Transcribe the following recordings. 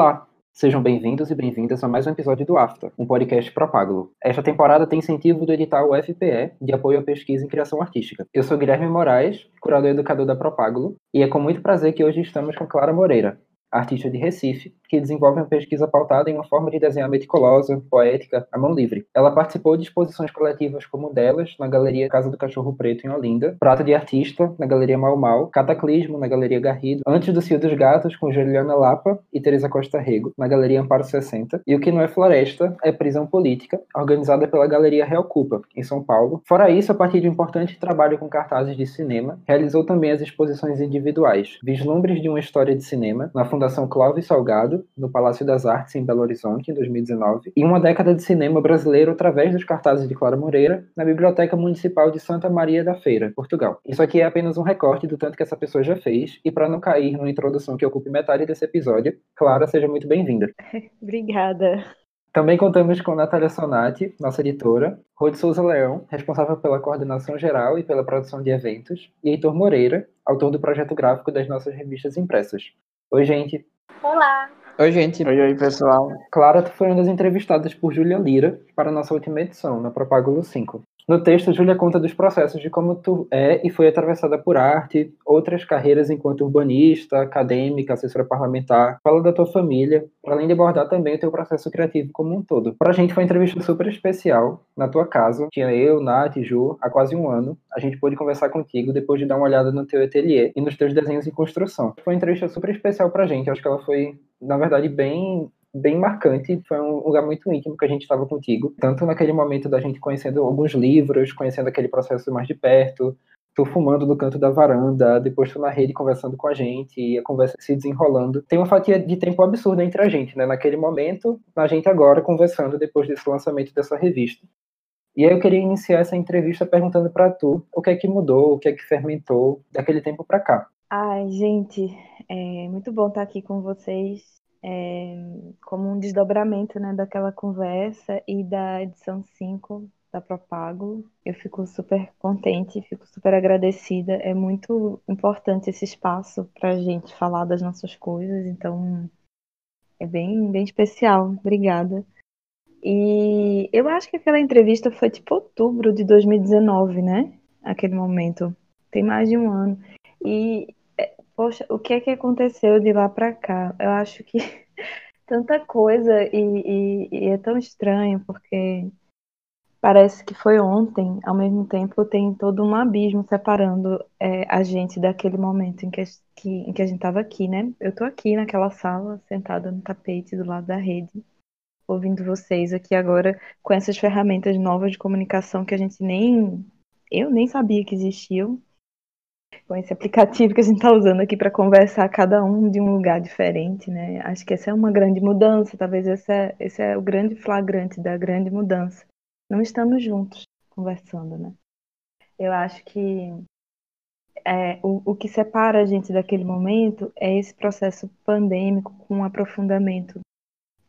Olá, sejam bem-vindos e bem-vindas a mais um episódio do AFTA, um podcast Propágulo. Esta temporada tem incentivo do edital UFPE de apoio à pesquisa em criação artística. Eu sou Guilherme Moraes, curador e educador da Propágulo, e é com muito prazer que hoje estamos com Clara Moreira, artista de Recife, que desenvolve uma pesquisa pautada em uma forma de desenhar meticulosa, poética, à mão livre. Ela participou de exposições coletivas como delas, na Galeria Casa do Cachorro Preto, em Olinda, Prata de Artista, na Galeria Mal Mal, Cataclismo, na Galeria Garrido, Antes do Cio dos Gatos, com Juliana Lapa e Teresa Costa Rego, na Galeria Amparo 60, e O Que Não É Floresta é Prisão Política, organizada pela Galeria Real Cupa, em São Paulo. Fora isso, a partir de um importante trabalho com cartazes de cinema, realizou também as exposições individuais, Vislumbres de uma História de Cinema, na Fundação Clóvis Salgado, no Palácio das Artes, em Belo Horizonte, em 2019, e uma década de cinema brasileiro através dos cartazes de Clara Moreira, na Biblioteca Municipal de Santa Maria da Feira, Portugal. Isso aqui é apenas um recorte do tanto que essa pessoa já fez, e para não cair numa introdução que ocupe metade desse episódio, Clara, seja muito bem-vinda. Obrigada. Também contamos com Natália Sonati, nossa editora, Rode Souza Leão, responsável pela coordenação geral e pela produção de eventos, e Heitor Moreira, autor do projeto gráfico das nossas revistas impressas. Oi, gente. Olá! Oi, gente. Oi, oi, pessoal. Clara foi uma das entrevistadas por Júlia Lira para a nossa última edição, na Propágulo 5. No texto, Júlia conta dos processos de como tu é e foi atravessada por arte, outras carreiras enquanto urbanista, acadêmica, assessora parlamentar. Fala da tua família, para além de abordar também o teu processo criativo como um todo. Para a gente foi uma entrevista super especial, na tua casa. Tinha eu, Nath e Ju, há quase um ano. A gente pôde conversar contigo depois de dar uma olhada no teu ateliê e nos teus desenhos em construção. Foi uma entrevista super especial para a gente. acho que ela foi, na verdade, bem bem marcante. Foi um lugar muito íntimo que a gente estava contigo. Tanto naquele momento da gente conhecendo alguns livros, conhecendo aquele processo mais de perto. Tu fumando no canto da varanda, depois tu na rede conversando com a gente e a conversa se desenrolando. Tem uma fatia de tempo absurda entre a gente, né? Naquele momento, a gente agora conversando depois desse lançamento dessa revista. E aí eu queria iniciar essa entrevista perguntando para tu o que é que mudou, o que é que fermentou daquele tempo para cá. Ai, gente, é muito bom estar aqui com vocês é, como um desdobramento né, daquela conversa e da edição 5 da Propago. Eu fico super contente, fico super agradecida. É muito importante esse espaço para a gente falar das nossas coisas, então é bem, bem especial. Obrigada. E eu acho que aquela entrevista foi tipo outubro de 2019, né? Aquele momento. Tem mais de um ano. E Poxa, o que é que aconteceu de lá para cá? Eu acho que tanta coisa e, e, e, é tão estranho porque parece que foi ontem, ao mesmo tempo tem todo um abismo separando é, a gente daquele momento em que, que, em que a gente estava aqui, né? Eu estou aqui naquela sala, sentada no tapete do lado da rede, ouvindo vocês aqui agora com essas ferramentas novas de comunicação que a gente nem eu nem sabia que existiam com esse aplicativo que a gente está usando aqui para conversar cada um de um lugar diferente, né? Acho que essa é uma grande mudança, talvez esse é, esse é o grande flagrante da grande mudança. Não estamos juntos conversando, né? Eu acho que é, o, o que separa a gente daquele momento é esse processo pandêmico com um aprofundamento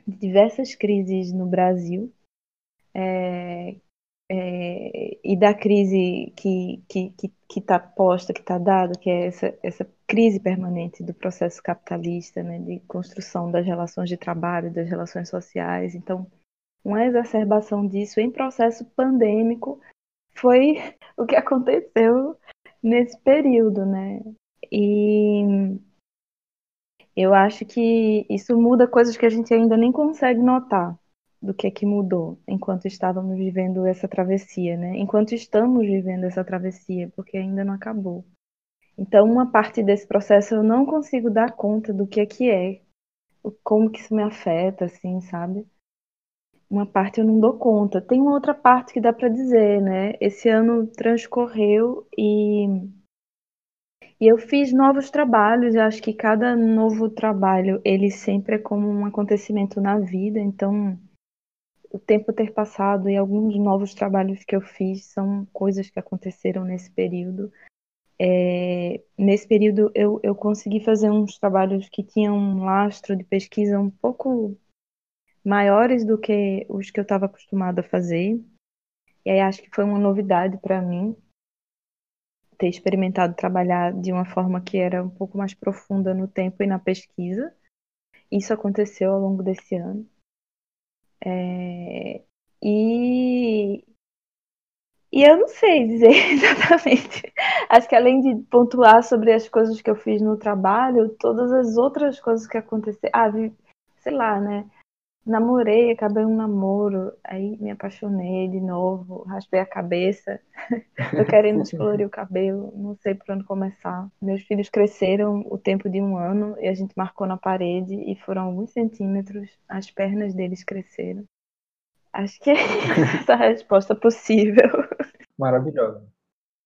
de diversas crises no Brasil, é, é, e da crise que que está posta, que está dada, que é essa essa crise permanente do processo capitalista, né, de construção das relações de trabalho, das relações sociais. Então, uma exacerbação disso em processo pandêmico foi o que aconteceu nesse período, né? E eu acho que isso muda coisas que a gente ainda nem consegue notar do que é que mudou enquanto estávamos vivendo essa travessia, né? Enquanto estamos vivendo essa travessia, porque ainda não acabou. Então, uma parte desse processo eu não consigo dar conta do que é que é, como que isso me afeta, assim, sabe? Uma parte eu não dou conta. Tem uma outra parte que dá para dizer, né? Esse ano transcorreu e e eu fiz novos trabalhos. Eu acho que cada novo trabalho ele sempre é como um acontecimento na vida. Então o tempo ter passado e alguns novos trabalhos que eu fiz são coisas que aconteceram nesse período. É, nesse período eu, eu consegui fazer uns trabalhos que tinham um lastro de pesquisa um pouco maiores do que os que eu estava acostumada a fazer. E aí acho que foi uma novidade para mim ter experimentado trabalhar de uma forma que era um pouco mais profunda no tempo e na pesquisa. isso aconteceu ao longo desse ano. É, e, e eu não sei dizer exatamente. Acho que além de pontuar sobre as coisas que eu fiz no trabalho, todas as outras coisas que aconteceram. Ah, sei lá, né? Namorei, acabei um namoro, aí me apaixonei de novo, raspei a cabeça, tô querendo descolorir o cabelo, não sei por onde começar. Meus filhos cresceram o tempo de um ano e a gente marcou na parede e foram alguns centímetros, as pernas deles cresceram. Acho que é essa a resposta possível. Maravilhosa.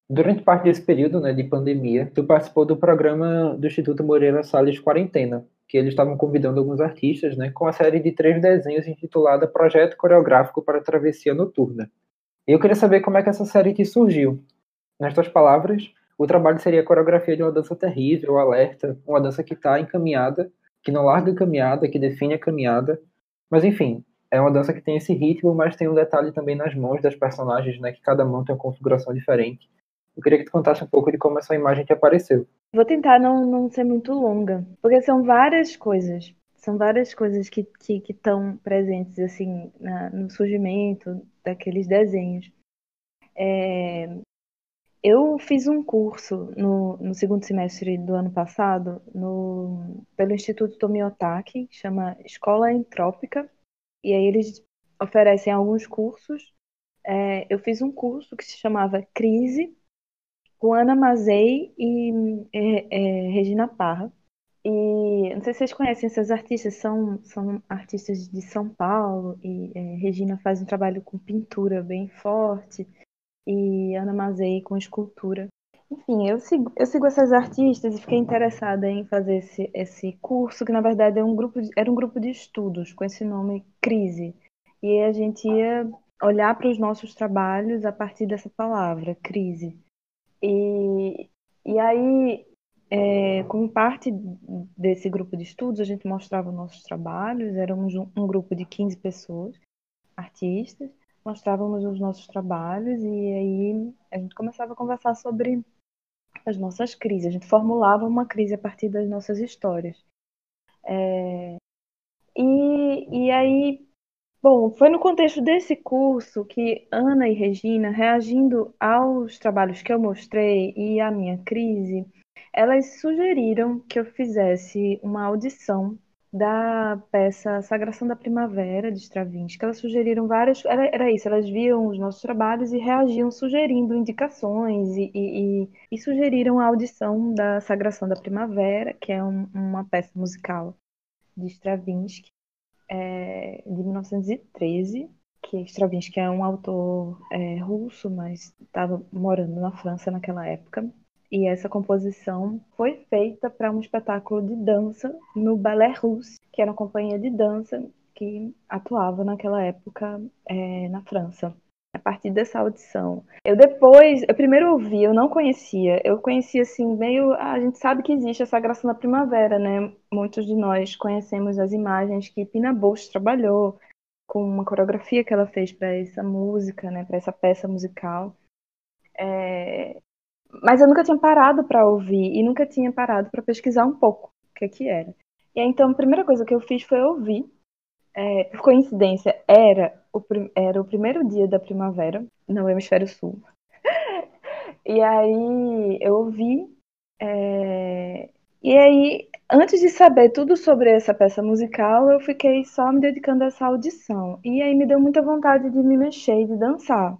Durante parte desse período né, de pandemia, tu participou do programa do Instituto Moreira Salles Quarentena, que eles estavam convidando alguns artistas, né, com a série de três desenhos intitulada Projeto Coreográfico para Travessia Noturna. E eu queria saber como é que essa série te surgiu. Nas tuas palavras, o trabalho seria a coreografia de uma dança terrível, alerta, uma dança que está encaminhada, que não larga a caminhada, que define a caminhada. Mas enfim, é uma dança que tem esse ritmo, mas tem um detalhe também nas mãos das personagens, né, que cada mão tem uma configuração diferente. Eu queria que tu contasse um pouco de como essa imagem te apareceu. Vou tentar não, não ser muito longa, porque são várias coisas. São várias coisas que estão que, que presentes assim na, no surgimento daqueles desenhos. É, eu fiz um curso no, no, segundo semestre do ano passado no, pelo Instituto Tomiotaki, chama Escola Entrópica, e aí eles oferecem alguns cursos. É, eu fiz um curso que se chamava Crise, com Ana Mazei e é, é, Regina Parra. E não sei se vocês conhecem essas artistas, são, são artistas de São Paulo, e é, Regina faz um trabalho com pintura bem forte, e Ana Mazei com escultura. Enfim, eu sigo, eu sigo essas artistas e fiquei interessada em fazer esse, esse curso, que na verdade é um grupo de, era um grupo de estudos com esse nome Crise. E a gente ia olhar para os nossos trabalhos a partir dessa palavra, crise. E, e aí, é, como parte desse grupo de estudos, a gente mostrava nossos trabalhos, éramos um, um grupo de 15 pessoas, artistas, mostrávamos os nossos trabalhos e aí a gente começava a conversar sobre as nossas crises, a gente formulava uma crise a partir das nossas histórias. É, e, e aí Bom, foi no contexto desse curso que Ana e Regina, reagindo aos trabalhos que eu mostrei e à minha crise, elas sugeriram que eu fizesse uma audição da peça Sagração da Primavera, de Stravinsky. Elas sugeriram várias. Era, era isso, elas viam os nossos trabalhos e reagiam sugerindo indicações e, e, e sugeriram a audição da Sagração da Primavera, que é um, uma peça musical de Stravinsky é, de 1913, que Stravinsky é um autor é, russo, mas estava morando na França naquela época. E essa composição foi feita para um espetáculo de dança no Ballet Russe, que era uma companhia de dança que atuava naquela época é, na França a partir dessa audição. Eu depois, eu primeiro ouvi, eu não conhecia. Eu conhecia assim, meio. A gente sabe que existe essa graça na primavera, né? Muitos de nós conhecemos as imagens que Pina Bausch trabalhou com uma coreografia que ela fez para essa música, né? Para essa peça musical. É... Mas eu nunca tinha parado para ouvir e nunca tinha parado para pesquisar um pouco o que, que era. E aí, então a primeira coisa que eu fiz foi ouvir é, por coincidência, era o, era o primeiro dia da primavera no hemisfério sul. e aí eu ouvi. É, e aí, antes de saber tudo sobre essa peça musical, eu fiquei só me dedicando a essa audição. E aí me deu muita vontade de me mexer e de dançar.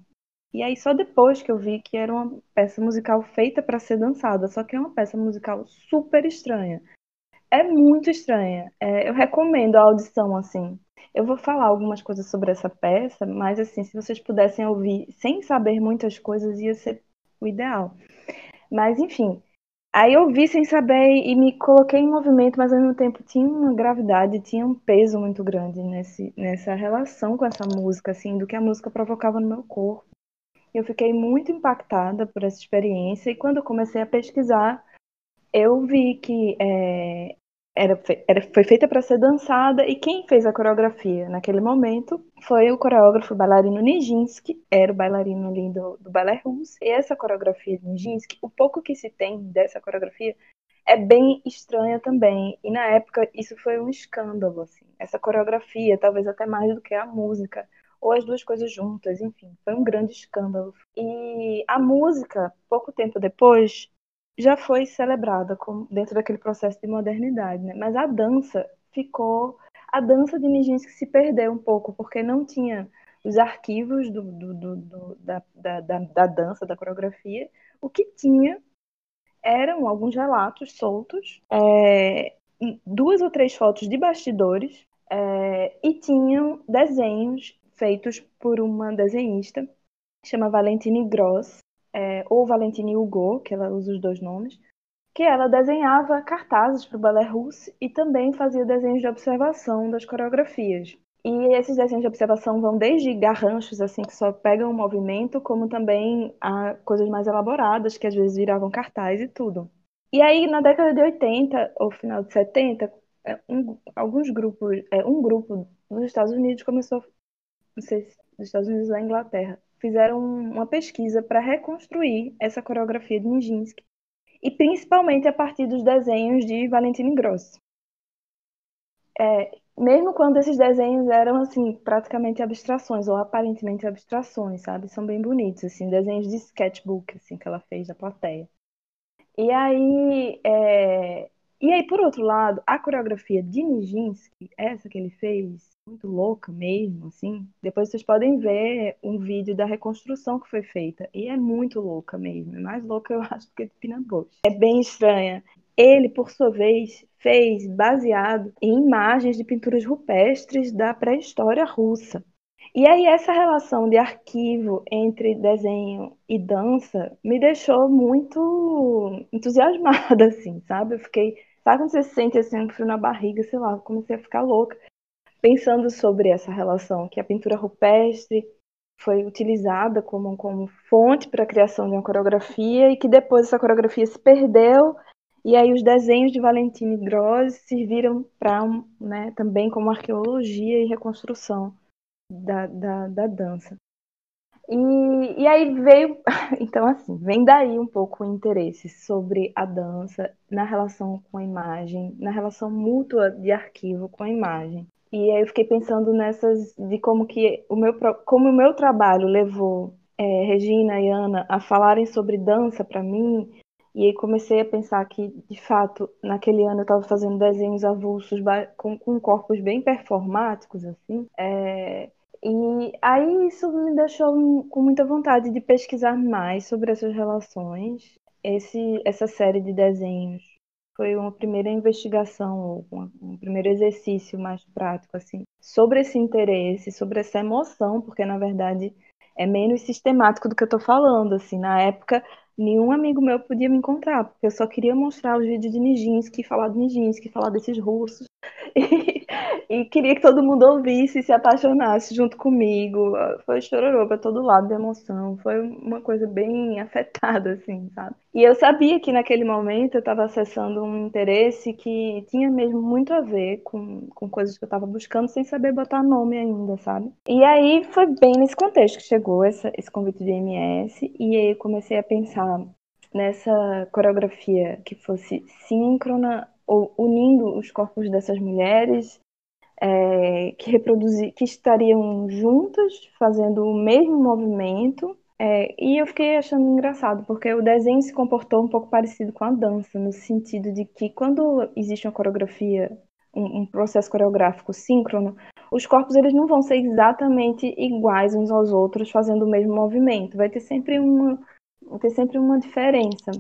E aí só depois que eu vi que era uma peça musical feita para ser dançada, só que é uma peça musical super estranha. É muito estranha. É, eu recomendo a audição assim. Eu vou falar algumas coisas sobre essa peça, mas assim, se vocês pudessem ouvir sem saber muitas coisas, ia ser o ideal. Mas enfim, aí eu vi sem saber e me coloquei em movimento, mas ao mesmo tempo tinha uma gravidade, tinha um peso muito grande nesse, nessa relação com essa música, assim, do que a música provocava no meu corpo. Eu fiquei muito impactada por essa experiência e quando eu comecei a pesquisar, eu vi que é, era, era, foi feita para ser dançada e quem fez a coreografia naquele momento foi o coreógrafo bailarino Nijinsky, era o bailarino ali do, do russo, e essa coreografia de Nijinsky, o pouco que se tem dessa coreografia é bem estranha também. E na época isso foi um escândalo, assim. Essa coreografia, talvez até mais do que a música, ou as duas coisas juntas, enfim, foi um grande escândalo. E a música, pouco tempo depois, já foi celebrada como, dentro daquele processo de modernidade, né? Mas a dança ficou. A dança de Nijinsky se perdeu um pouco, porque não tinha os arquivos do, do, do, da, da, da dança, da coreografia. O que tinha eram alguns relatos soltos, é, duas ou três fotos de bastidores é, e tinham desenhos feitos por uma desenhista chama Valentine Gross é, ou Valentine Hugo, que ela usa os dois nomes, que ela desenhava cartazes para o balé russo e também fazia desenhos de observação das coreografias. E esses desenhos de observação vão desde garranchos, assim, que só pegam o movimento, como também a coisas mais elaboradas, que às vezes viravam cartaz e tudo. E aí, na década de 80, ou final de 70, é, um, alguns grupos, é, um grupo nos Estados Unidos começou, não sei se nos Estados Unidos ou na Inglaterra, fizeram uma pesquisa para reconstruir essa coreografia de Nijinsky, e principalmente a partir dos desenhos de Valentine Gross. É, mesmo quando esses desenhos eram assim praticamente abstrações ou aparentemente abstrações, sabe? São bem bonitos, assim, desenhos de sketchbook assim que ela fez da plateia. E aí, é... e aí por outro lado, a coreografia de Nijinsky, essa que ele fez, muito louca mesmo, assim. Depois vocês podem ver um vídeo da reconstrução que foi feita e é muito louca mesmo, é mais louca eu acho do que de Bush. É bem estranha. Ele, por sua vez, fez baseado em imagens de pinturas rupestres da pré-história russa. E aí essa relação de arquivo entre desenho e dança me deixou muito entusiasmada, assim, sabe? Eu fiquei, sabe quando você se sente assim um frio na barriga, sei lá, comecei a ficar louca pensando sobre essa relação que a pintura rupestre foi utilizada como, como fonte para a criação de uma coreografia e que depois essa coreografia se perdeu e aí os desenhos de Valentine Gross serviram para né, também como arqueologia e reconstrução da, da, da dança. E, e aí veio, então assim, vem daí um pouco o interesse sobre a dança na relação com a imagem, na relação mútua de arquivo com a imagem. E aí eu fiquei pensando nessas, de como que o meu, como o meu trabalho levou é, Regina e Ana a falarem sobre dança para mim, e aí comecei a pensar que, de fato, naquele ano eu estava fazendo desenhos avulsos com, com, corpos bem performáticos, assim. É... E aí isso me deixou com muita vontade de pesquisar mais sobre essas relações. Esse, essa série de desenhos foi uma primeira investigação, um, primeiro exercício mais prático, assim, sobre esse interesse, sobre essa emoção, porque, na verdade, é menos sistemático do que eu estou falando, assim. Na época, nenhum amigo meu podia me encontrar, porque eu só queria mostrar os vídeos de Nijinsky, falar de Nijinsky, falar desses russos. e, queria que todo mundo ouvisse e se apaixonasse junto comigo. Foi chororô para todo lado de emoção. Foi uma coisa bem afetada, assim, sabe? E eu sabia que naquele momento eu estava acessando um interesse que tinha mesmo muito a ver com, com coisas que eu estava buscando, sem saber botar nome ainda, sabe? E aí foi bem nesse contexto que chegou essa, esse convite de MS, e aí eu comecei a pensar nessa coreografia que fosse síncrona ou unindo os corpos dessas mulheres é, que reproduzir, que estariam juntas fazendo o mesmo movimento. É, e eu fiquei achando engraçado, porque o desenho se comportou um pouco parecido com a dança, no sentido de que quando existe uma coreografia, um, um processo coreográfico síncrono, os corpos eles não vão ser exatamente iguais uns aos outros fazendo o mesmo movimento. Vai ter sempre uma, vai ter sempre uma diferença.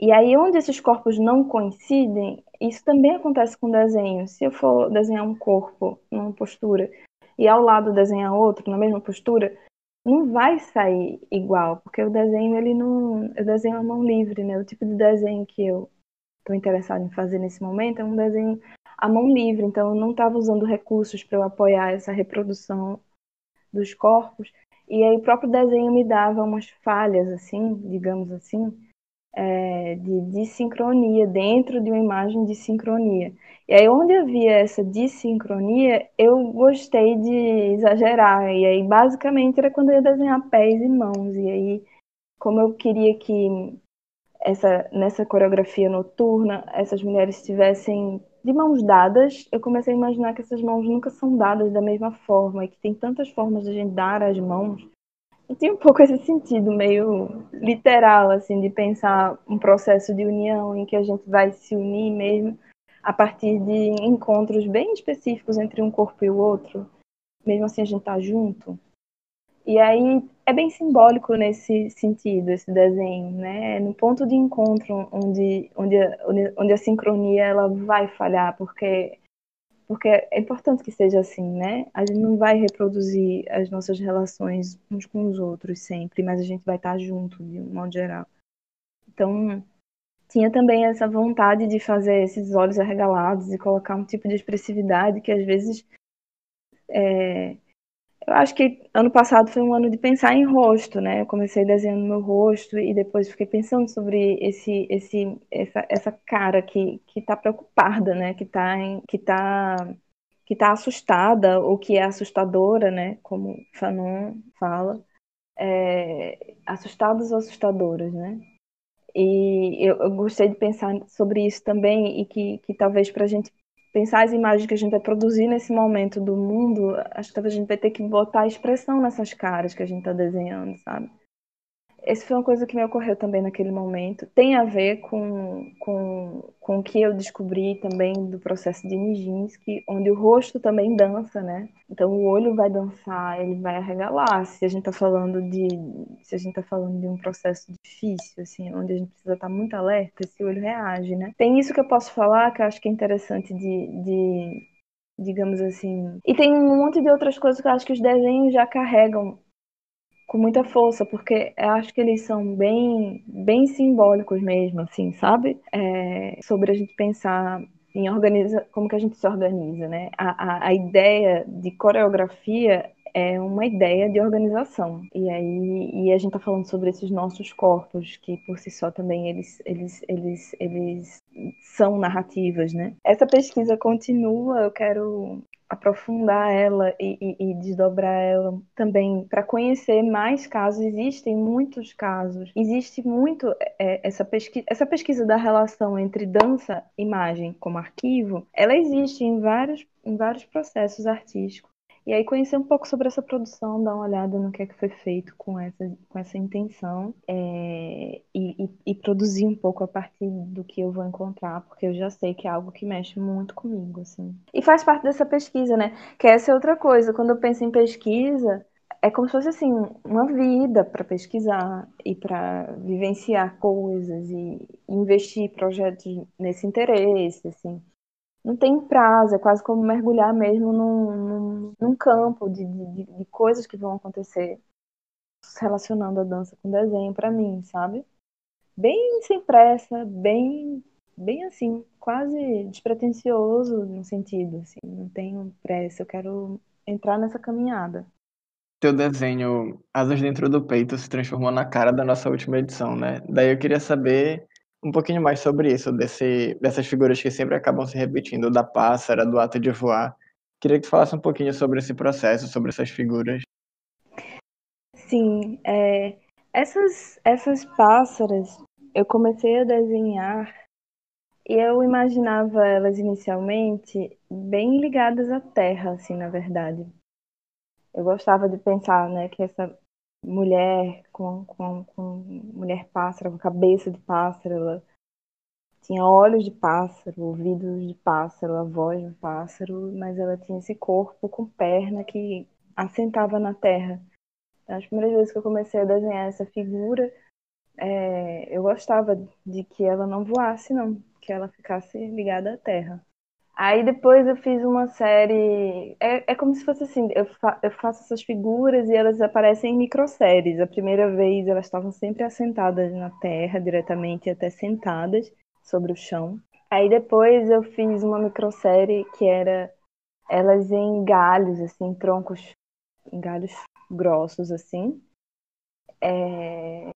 E aí, onde esses corpos não coincidem, isso também acontece com desenho. Se eu for desenhar um corpo numa postura e ao lado desenhar outro na mesma postura, não vai sair igual, porque o desenho ele não, eu desenho a mão livre, né? O tipo de desenho que eu estou interessado em fazer nesse momento é um desenho à mão livre, então eu não estava usando recursos para eu apoiar essa reprodução dos corpos. E aí o próprio desenho me dava umas falhas assim, digamos assim, é, de dissincronia, dentro de uma imagem de sincronia. E aí, onde havia essa dissincronia, eu gostei de exagerar. E aí, basicamente, era quando eu ia desenhar pés e mãos. E aí, como eu queria que essa nessa coreografia noturna essas mulheres estivessem de mãos dadas, eu comecei a imaginar que essas mãos nunca são dadas da mesma forma e que tem tantas formas de a gente dar as mãos. E tem um pouco esse sentido meio literal, assim, de pensar um processo de união em que a gente vai se unir mesmo a partir de encontros bem específicos entre um corpo e o outro. Mesmo assim, a gente tá junto. E aí é bem simbólico nesse sentido, esse desenho, né? No ponto de encontro onde, onde, onde a sincronia ela vai falhar, porque porque é importante que seja assim, né? A gente não vai reproduzir as nossas relações uns com os outros sempre, mas a gente vai estar junto de um modo geral. Então, tinha também essa vontade de fazer esses olhos arregalados e colocar um tipo de expressividade que às vezes é, eu acho que ano passado foi um ano de pensar em rosto, né? Eu comecei desenhando meu rosto e depois fiquei pensando sobre esse, esse, essa, essa cara que que está preocupada, né? Que está que tá, que tá assustada ou que é assustadora, né? Como Fanon fala, é, assustados ou assustadoras, né? E eu, eu, gostei de pensar sobre isso também e que, que talvez para a gente pensar as imagens que a gente vai produzir nesse momento do mundo, acho que a gente vai ter que botar expressão nessas caras que a gente está desenhando, sabe? Essa foi uma coisa que me ocorreu também naquele momento. Tem a ver com, com, com o que eu descobri também do processo de Nijinsky, onde o rosto também dança, né? Então o olho vai dançar, ele vai arregalar. Se a gente está falando de se a gente tá falando de um processo difícil, assim, onde a gente precisa estar tá muito alerta, esse olho reage, né? Tem isso que eu posso falar que eu acho que é interessante de, de digamos assim. E tem um monte de outras coisas que eu acho que os desenhos já carregam com muita força, porque eu acho que eles são bem, bem simbólicos mesmo, assim, sabe? É, sobre a gente pensar em organiza, como que a gente se organiza, né? A, a, a ideia de coreografia é uma ideia de organização. E aí e a gente está falando sobre esses nossos corpos, que por si só também eles, eles, eles, eles são narrativas, né? Essa pesquisa continua, eu quero aprofundar ela e, e, e desdobrar ela também para conhecer mais casos. Existem muitos casos. Existe muito é, essa, pesquisa, essa pesquisa da relação entre dança imagem como arquivo. Ela existe em vários, em vários processos artísticos. E aí conhecer um pouco sobre essa produção, dar uma olhada no que é que foi feito com essa, com essa intenção é, e, e, e, produzir um pouco a partir do que eu vou encontrar, porque eu já sei que é algo que mexe muito comigo, assim. E faz parte dessa pesquisa, né? Que essa é outra coisa. Quando eu penso em pesquisa, é como se fosse assim uma vida para pesquisar e para vivenciar coisas e investir projetos nesse interesse, assim não tem prazo, é quase como mergulhar mesmo num, num, num campo de, de, de, coisas que vão acontecer relacionando a dança com desenho para mim, sabe? Bem sem pressa, bem, bem assim, quase despretensioso no sentido, assim, não tenho pressa, eu quero entrar nessa caminhada. Teu desenho Asas Dentro do Peito se transformou na cara da nossa última edição, né? Daí eu queria saber um pouquinho mais sobre isso, desse, dessas figuras que sempre acabam se repetindo, da pássara, do ato de voar. Queria que tu falasse um pouquinho sobre esse processo, sobre essas figuras. Sim, é, essas, essas pássaras eu comecei a desenhar e eu imaginava elas inicialmente bem ligadas à terra, assim, na verdade. Eu gostava de pensar, né, que essa mulher com, com, com mulher pássaro, com cabeça de pássaro, ela tinha olhos de pássaro, ouvidos de pássaro, a voz de pássaro, mas ela tinha esse corpo com perna que assentava na terra. As primeiras vezes que eu comecei a desenhar essa figura, é, eu gostava de que ela não voasse, não, que ela ficasse ligada à terra. Aí depois eu fiz uma série. É, é como se fosse assim: eu, fa eu faço essas figuras e elas aparecem em microséries. A primeira vez elas estavam sempre assentadas na terra, diretamente até sentadas sobre o chão. Aí depois eu fiz uma microsérie que era elas em galhos, assim, troncos, em galhos grossos, assim. É...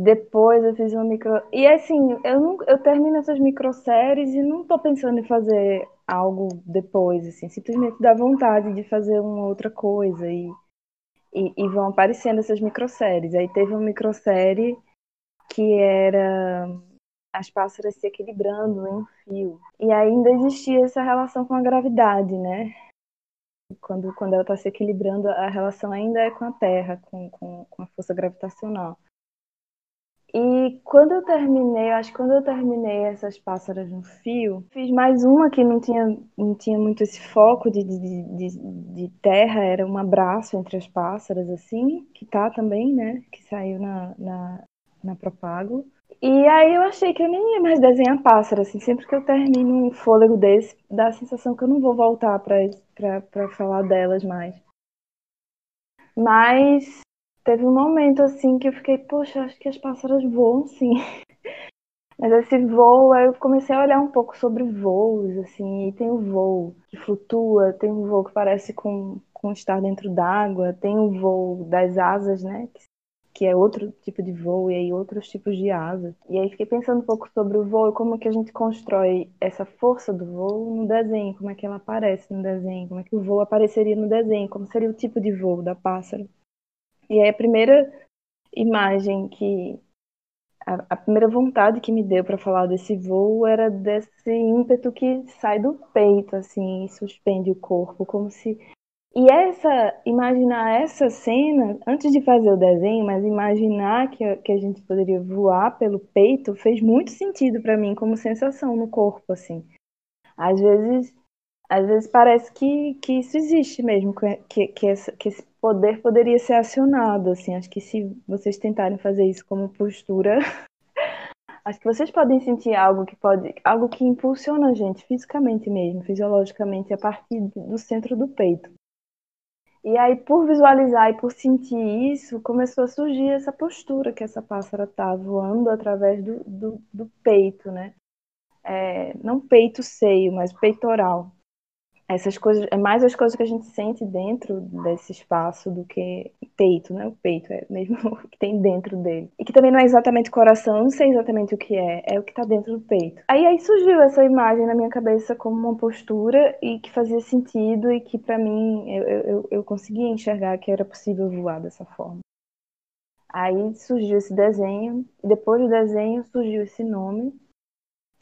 Depois eu fiz uma micro. E assim, eu, não, eu termino essas microséries e não tô pensando em fazer algo depois, assim, simplesmente dá vontade de fazer uma outra coisa e, e, e vão aparecendo essas microséries. Aí teve uma microsérie que era as pássaras se equilibrando em um fio. E ainda existia essa relação com a gravidade, né? Quando, quando ela está se equilibrando, a relação ainda é com a Terra, com, com, com a força gravitacional. E quando eu terminei, acho que quando eu terminei essas pássaras no fio, fiz mais uma que não tinha, não tinha muito esse foco de, de, de, de terra, era um abraço entre as pássaras, assim, que tá também, né? Que saiu na, na, na Propago. E aí eu achei que eu nem ia mais desenhar pássaro, assim, sempre que eu termino um fôlego desse, dá a sensação que eu não vou voltar para falar delas mais. Mas teve um momento assim que eu fiquei, poxa, acho que as pássaras voam sim. Mas esse voo, aí eu comecei a olhar um pouco sobre voos, assim, e tem o voo que flutua, tem o voo que parece com, com estar dentro d'água, tem o voo das asas, né, que, que é outro tipo de voo, e aí outros tipos de asas. E aí fiquei pensando um pouco sobre o voo e como que a gente constrói essa força do voo no desenho, como é que ela aparece no desenho, como é que o voo apareceria no desenho, como seria o tipo de voo da pássaro. E aí a primeira imagem que a, a primeira vontade que me deu para falar desse voo era desse ímpeto que sai do peito assim, e suspende o corpo, como se e essa imaginar essa cena antes de fazer o desenho, mas imaginar que a, que a gente poderia voar pelo peito fez muito sentido para mim como sensação no corpo assim. Às vezes às vezes parece que, que isso existe mesmo, que, que, que esse poder poderia ser acionado, assim, acho que se vocês tentarem fazer isso como postura, acho que vocês podem sentir algo que pode, algo que impulsiona a gente fisicamente mesmo, fisiologicamente, a partir do centro do peito. E aí, por visualizar e por sentir isso, começou a surgir essa postura que essa pássara tá voando através do, do, do peito, né? É, não peito seio, mas peitoral essas coisas, é mais as coisas que a gente sente dentro desse espaço do que peito, né? O peito é mesmo o que tem dentro dele. E que também não é exatamente coração, não sei exatamente o que é, é o que tá dentro do peito. Aí aí surgiu essa imagem na minha cabeça como uma postura e que fazia sentido e que para mim eu, eu, eu conseguia enxergar que era possível voar dessa forma. Aí surgiu esse desenho, e depois do desenho surgiu esse nome,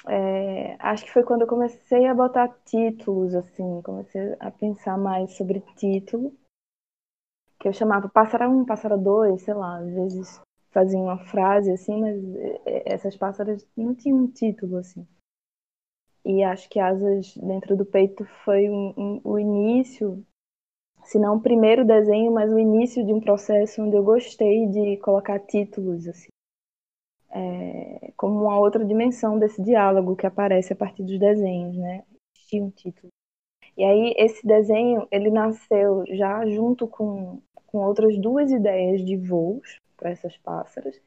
é, acho que foi quando eu comecei a botar títulos, assim, comecei a pensar mais sobre título, que eu chamava pássaro 1, pássaro 2, sei lá, às vezes fazia uma frase assim, mas é, é, essas pássaras não tinham um título, assim. E acho que Asas Dentro do Peito foi um, um, o início, se não o primeiro desenho, mas o início de um processo onde eu gostei de colocar títulos, assim é, como uma outra dimensão desse diálogo que aparece a partir dos desenhos, né? Tinha um título. E aí esse desenho ele nasceu já junto com, com outras duas ideias de voos para essas pássaras.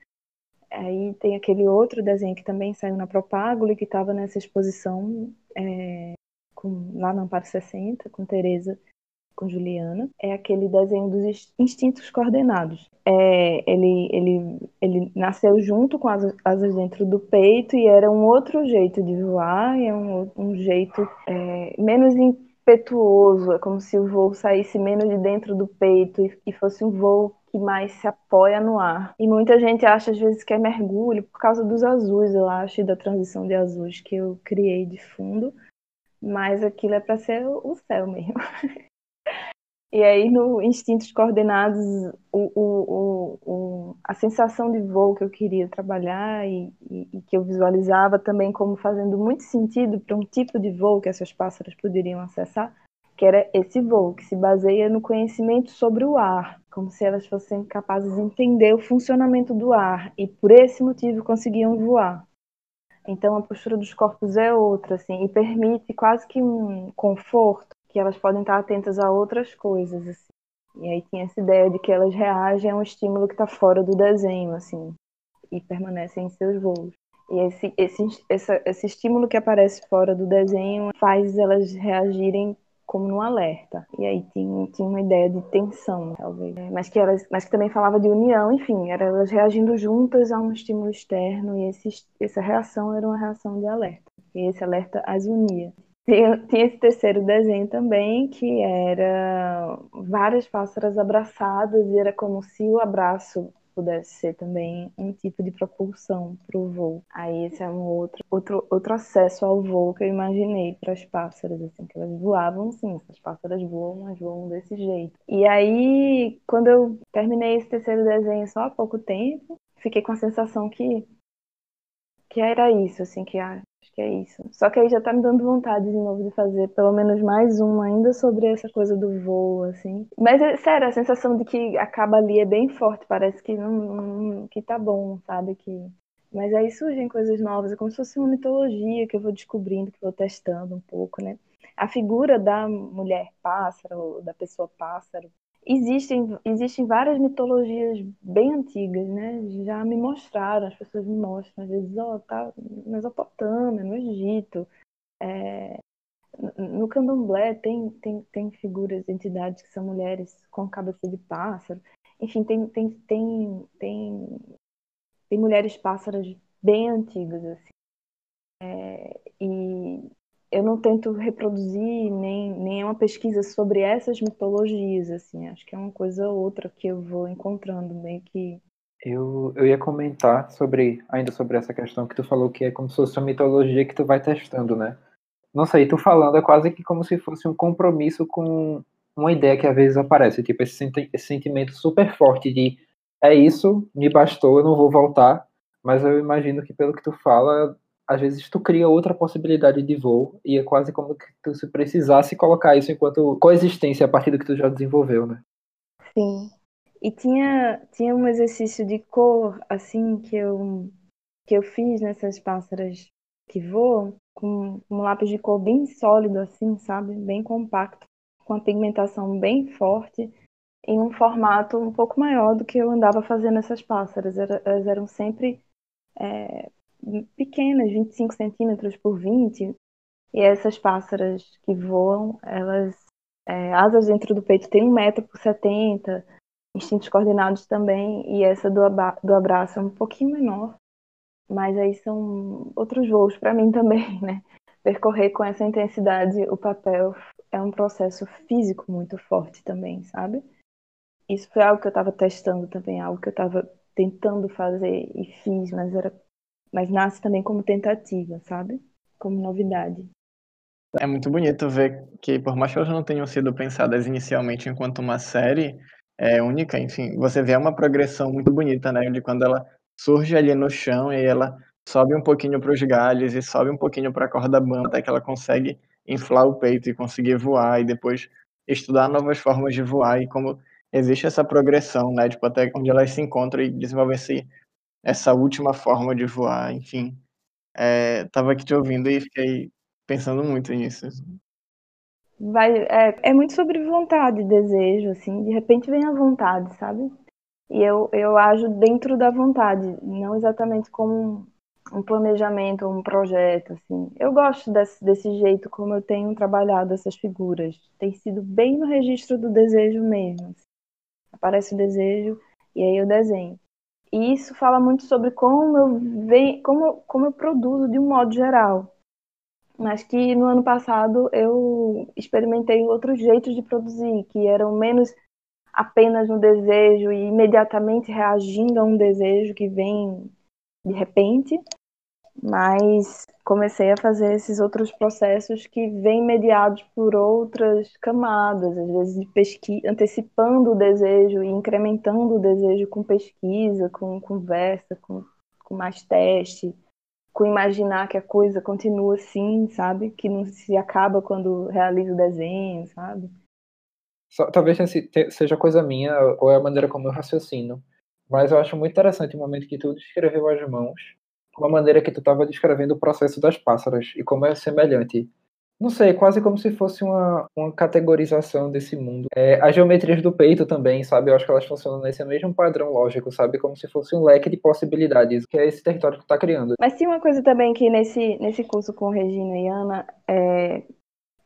Aí tem aquele outro desenho que também saiu na Propágula e que estava nessa exposição é, com, lá no Amparo 60, com Tereza com Juliana, é aquele desenho dos instintos coordenados. É, ele, ele, ele nasceu junto com as asas dentro do peito e era um outro jeito de voar, é um, um jeito é, menos impetuoso, é como se o voo saísse menos de dentro do peito e, e fosse um voo que mais se apoia no ar. E muita gente acha às vezes que é mergulho por causa dos azuis, eu acho, e da transição de azuis que eu criei de fundo. Mas aquilo é para ser o céu mesmo. E aí, no Instintos Coordenados, o, o, o, a sensação de voo que eu queria trabalhar e, e, e que eu visualizava também como fazendo muito sentido para um tipo de voo que essas pássaras poderiam acessar, que era esse voo, que se baseia no conhecimento sobre o ar, como se elas fossem capazes de entender o funcionamento do ar e por esse motivo conseguiam voar. Então a postura dos corpos é outra, assim, e permite quase que um conforto que elas podem estar atentas a outras coisas, assim. E aí tinha essa ideia de que elas reagem a um estímulo que está fora do desenho, assim, e permanecem em seus voos. E esse, esse, esse, esse estímulo que aparece fora do desenho faz elas reagirem como no alerta. E aí tinha, tinha uma ideia de tensão, talvez. Mas que, elas, mas que também falava de união, enfim, era elas reagindo juntas a um estímulo externo e esse, essa reação era uma reação de alerta. E esse alerta as unia. Tinha, tinha esse terceiro desenho também, que era várias pássaras abraçadas, e era como se o abraço pudesse ser também um tipo de propulsão para o voo. Aí esse é um outro, outro, outro acesso ao voo que eu imaginei para as pássaras, assim, que elas voavam sim, essas pássaras voam, mas voam desse jeito. E aí, quando eu terminei esse terceiro desenho só há pouco tempo, fiquei com a sensação que que era isso, assim, que acho que é isso. Só que aí já tá me dando vontade de novo de fazer pelo menos mais um ainda sobre essa coisa do voo, assim. Mas, é, sério, a sensação de que acaba ali é bem forte, parece que não, não que tá bom, sabe? Que... Mas aí surgem coisas novas, é como se fosse uma mitologia que eu vou descobrindo, que eu vou testando um pouco, né? A figura da mulher pássaro, da pessoa pássaro, Existem, existem várias mitologias bem antigas, né? Já me mostraram, as pessoas me mostram, às vezes, ó, oh, tá na Mesopotâmia, no Egito. É, no candomblé tem, tem, tem figuras, entidades que são mulheres com cabeça de pássaro. Enfim, tem, tem, tem, tem, tem mulheres pássaras bem antigas, assim. É, e eu não tento reproduzir nem, nem uma pesquisa sobre essas mitologias, assim, acho que é uma coisa ou outra que eu vou encontrando meio que. Eu, eu ia comentar sobre, ainda sobre essa questão que tu falou que é como se fosse uma mitologia que tu vai testando, né? Não sei, tu falando é quase que como se fosse um compromisso com uma ideia que às vezes aparece, tipo esse, senti esse sentimento super forte de é isso, me bastou, eu não vou voltar, mas eu imagino que pelo que tu fala, às vezes tu cria outra possibilidade de voo e é quase como que tu se precisasse colocar isso enquanto coexistência a partir do que tu já desenvolveu, né? Sim. E tinha, tinha um exercício de cor, assim, que eu, que eu fiz nessas pássaras que voam, com um lápis de cor bem sólido, assim, sabe? Bem compacto, com a pigmentação bem forte, em um formato um pouco maior do que eu andava fazendo essas pássaras. Elas eram sempre é, pequenas, 25 centímetros por 20, e essas pássaras que voam, elas, é, asas dentro do peito tem 1 metro por 70, instintos coordenados também, e essa do, do abraço é um pouquinho menor, mas aí são outros voos para mim também, né? Percorrer com essa intensidade o papel é um processo físico muito forte também, sabe? Isso foi algo que eu estava testando também, algo que eu estava tentando fazer e fiz, mas era mas nasce também como tentativa, sabe? Como novidade. É muito bonito ver que, por mais que elas não tenham sido pensadas inicialmente enquanto uma série é, única, enfim, você vê uma progressão muito bonita, né? De quando ela surge ali no chão e ela sobe um pouquinho para os galhos e sobe um pouquinho para a corda bamba, até que ela consegue inflar o peito e conseguir voar e depois estudar novas formas de voar e como existe essa progressão, né? Tipo, até onde elas se encontram e desenvolvem esse essa última forma de voar, enfim. É, tava aqui te ouvindo e fiquei pensando muito nisso. Vai, é, é muito sobre vontade, desejo, assim, de repente vem a vontade, sabe? E eu, eu ajo dentro da vontade, não exatamente como um, um planejamento ou um projeto, assim. Eu gosto desse, desse jeito como eu tenho trabalhado essas figuras. Tem sido bem no registro do desejo mesmo. Assim. Aparece o desejo e aí eu desenho. E isso fala muito sobre como eu, venho, como, como eu produzo de um modo geral. Mas que no ano passado eu experimentei outros jeitos de produzir, que eram menos apenas no desejo e imediatamente reagindo a um desejo que vem de repente, mas comecei a fazer esses outros processos que vêm mediados por outras camadas, às vezes de pesquisa, antecipando o desejo e incrementando o desejo com pesquisa, com conversa, com, com mais teste, com imaginar que a coisa continua assim, sabe? Que não se acaba quando realiza o desenho, sabe? Só, talvez seja coisa minha ou é a maneira como eu raciocino, mas eu acho muito interessante o momento que tu descreveu as mãos com a maneira que tu estava descrevendo o processo das pássaras e como é semelhante. Não sei, quase como se fosse uma, uma categorização desse mundo. É, as geometrias do peito também, sabe? Eu acho que elas funcionam nesse mesmo padrão lógico, sabe? Como se fosse um leque de possibilidades, que é esse território que tu tá criando. Mas tem uma coisa também que nesse, nesse curso com Regina e Ana, é,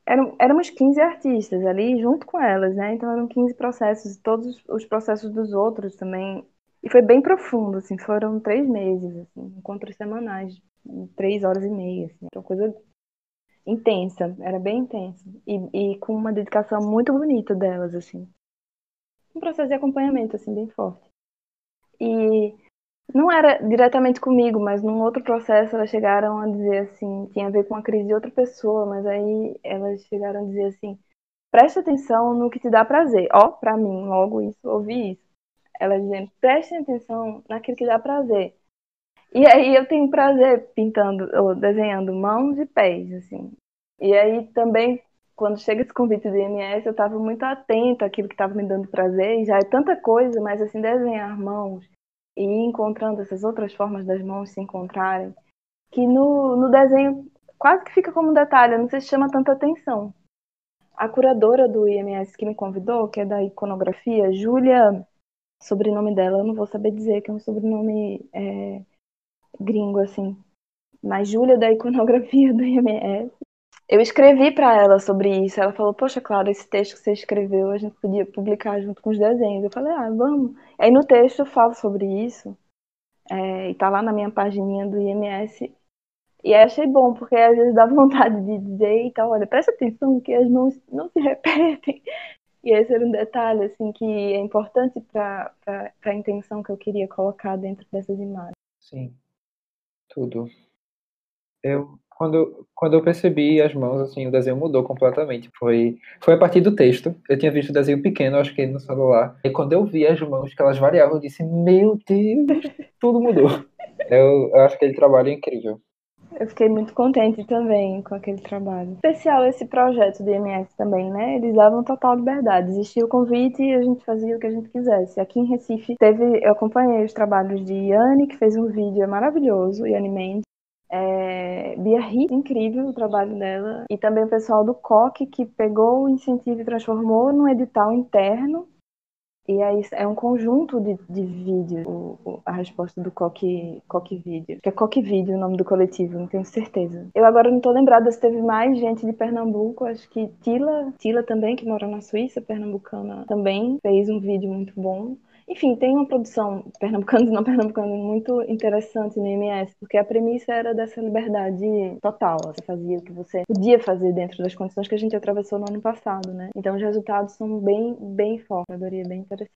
eram, éramos 15 artistas ali junto com elas, né? Então eram 15 processos, todos os processos dos outros também e foi bem profundo, assim, foram três meses, assim, encontros semanais, três horas e meia, assim, uma coisa intensa, era bem intensa. E, e com uma dedicação muito bonita delas, assim. Um processo de acompanhamento, assim, bem forte. E não era diretamente comigo, mas num outro processo elas chegaram a dizer assim, tinha a ver com a crise de outra pessoa, mas aí elas chegaram a dizer assim, preste atenção no que te dá prazer. Ó, para mim, logo isso, ouvi isso. Elas dizendo, preste atenção naquilo que dá prazer. E aí eu tenho prazer pintando, ou desenhando mãos e pés, assim. E aí também, quando chega esse convite do IMS, eu estava muito atenta àquilo que estava me dando prazer, e já é tanta coisa, mas assim, desenhar mãos e ir encontrando essas outras formas das mãos se encontrarem, que no, no desenho quase que fica como um detalhe, não se chama tanta atenção. A curadora do IMS que me convidou, que é da iconografia, Júlia, sobrenome dela, eu não vou saber dizer, que é um sobrenome é, gringo, assim. Mas Júlia, da iconografia do IMS, eu escrevi para ela sobre isso. Ela falou: Poxa, claro, esse texto que você escreveu a gente podia publicar junto com os desenhos. Eu falei: Ah, vamos. Aí no texto eu falo sobre isso. É, e tá lá na minha pagininha do IMS. E aí achei bom, porque às vezes dá vontade de dizer: Eita, olha, presta atenção que as mãos não se repetem. E esse era um detalhe assim que é importante para a intenção que eu queria colocar dentro dessas imagens. Sim, tudo. Eu quando, quando eu percebi as mãos, assim, o desenho mudou completamente. Foi, foi a partir do texto. Eu tinha visto o desenho pequeno, acho que no celular. E quando eu vi as mãos, que elas variavam, eu disse, meu Deus, tudo mudou. Eu, eu acho que ele trabalho é incrível. Eu fiquei muito contente também com aquele trabalho. Especial esse projeto do IMS também, né? Eles davam total liberdade. Existia o convite e a gente fazia o que a gente quisesse. Aqui em Recife, teve, eu acompanhei os trabalhos de Yane, que fez um vídeo maravilhoso, Yane Mendes, é, Bia Ri, incrível o trabalho dela. E também o pessoal do COC, que pegou o incentivo e transformou num edital interno. E aí é um conjunto de, de vídeos, o, o, a resposta do COC, COC Vídeo. Que é COC Vídeo o nome do coletivo, não tenho certeza. Eu agora não tô lembrada se teve mais gente de Pernambuco, acho que Tila, Tila também, que mora na Suíça, pernambucana, também fez um vídeo muito bom. Enfim, tem uma produção pernambucana e não pernambucana muito interessante no IMS, porque a premissa era dessa liberdade total. Você fazia o que você podia fazer dentro das condições que a gente atravessou no ano passado, né? Então os resultados são bem, bem fortes, é bem interessante.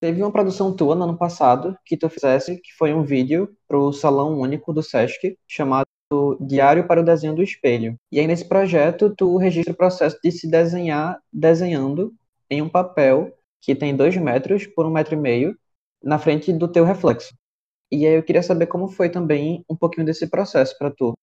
Teve uma produção tua no ano passado que tu fizesse, que foi um vídeo para o Salão Único do Sesc, chamado Diário para o Desenho do Espelho. E aí nesse projeto tu registra o processo de se desenhar desenhando em um papel que tem dois metros por um metro e meio na frente do teu reflexo. E aí eu queria saber como foi também um pouquinho desse processo para tu.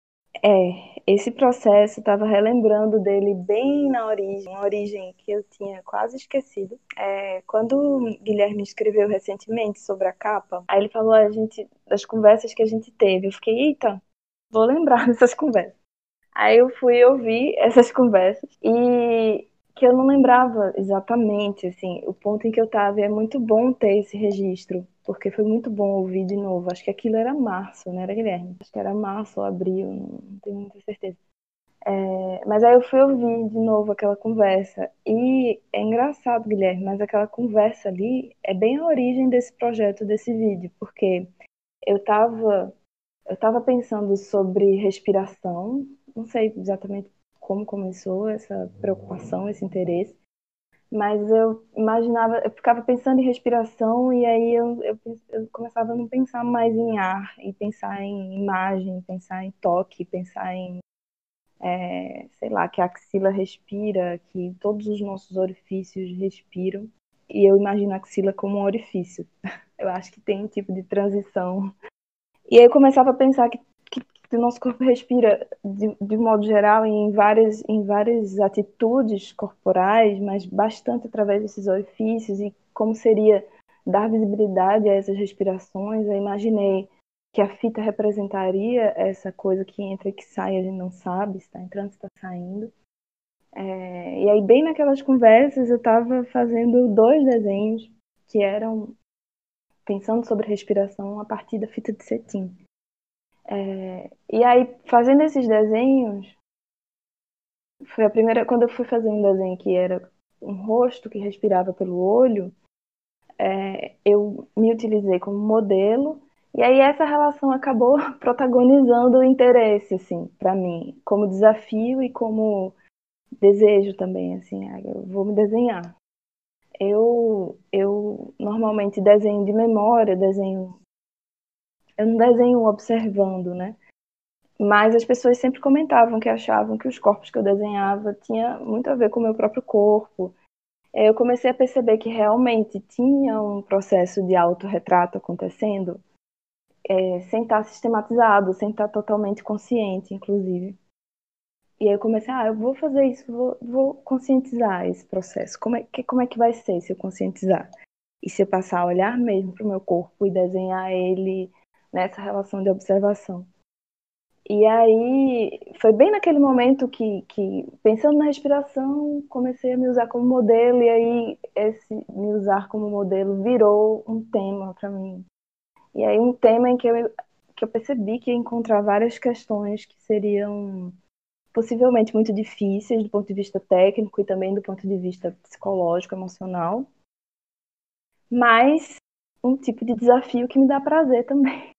É, esse processo estava relembrando dele bem na origem, uma origem que eu tinha quase esquecido. É, quando o Guilherme escreveu recentemente sobre a capa, aí ele falou a gente das conversas que a gente teve. Eu fiquei, eita, vou lembrar dessas conversas. Aí eu fui ouvir essas conversas e que eu não lembrava exatamente, assim, o ponto em que eu estava. É muito bom ter esse registro, porque foi muito bom ouvir de novo. Acho que aquilo era março, não era Guilherme? Acho que era março ou abril, não tenho muita certeza. É, mas aí eu fui ouvir de novo aquela conversa. E é engraçado, Guilherme, mas aquela conversa ali é bem a origem desse projeto, desse vídeo, porque eu estava eu tava pensando sobre respiração, não sei exatamente como começou essa preocupação, esse interesse. Mas eu imaginava, eu ficava pensando em respiração e aí eu, eu, eu começava a não pensar mais em ar, e pensar em imagem, pensar em toque, pensar em, é, sei lá, que a axila respira, que todos os nossos orifícios respiram. E eu imagino a axila como um orifício. Eu acho que tem um tipo de transição. E aí eu começava a pensar que que o nosso corpo respira de, de modo geral em várias, em várias atitudes corporais, mas bastante através desses orifícios e como seria dar visibilidade a essas respirações. Eu imaginei que a fita representaria essa coisa que entra e que sai, a gente não sabe se está entrando, se está saindo. É, e aí, bem naquelas conversas, eu estava fazendo dois desenhos que eram pensando sobre respiração a partir da fita de cetim. É, e aí, fazendo esses desenhos, foi a primeira. Quando eu fui fazer um desenho que era um rosto que respirava pelo olho, é, eu me utilizei como modelo. E aí essa relação acabou protagonizando o interesse, assim, para mim, como desafio e como desejo também, assim, ah, eu vou me desenhar. eu, eu normalmente desenho de memória, desenho. Eu não desenho observando, né? Mas as pessoas sempre comentavam que achavam que os corpos que eu desenhava tinha muito a ver com o meu próprio corpo. Eu comecei a perceber que realmente tinha um processo de autorretrato acontecendo, é, sem estar sistematizado, sem estar totalmente consciente, inclusive. E aí eu comecei, ah, eu vou fazer isso, vou, vou conscientizar esse processo. Como é, que, como é que vai ser se eu conscientizar? E se eu passar a olhar mesmo para o meu corpo e desenhar ele nessa relação de observação? E aí foi bem naquele momento que, que, pensando na respiração, comecei a me usar como modelo, e aí esse me usar como modelo virou um tema para mim. E aí um tema em que eu, que eu percebi que ia encontrar várias questões que seriam possivelmente muito difíceis do ponto de vista técnico e também do ponto de vista psicológico, emocional, mas um tipo de desafio que me dá prazer também.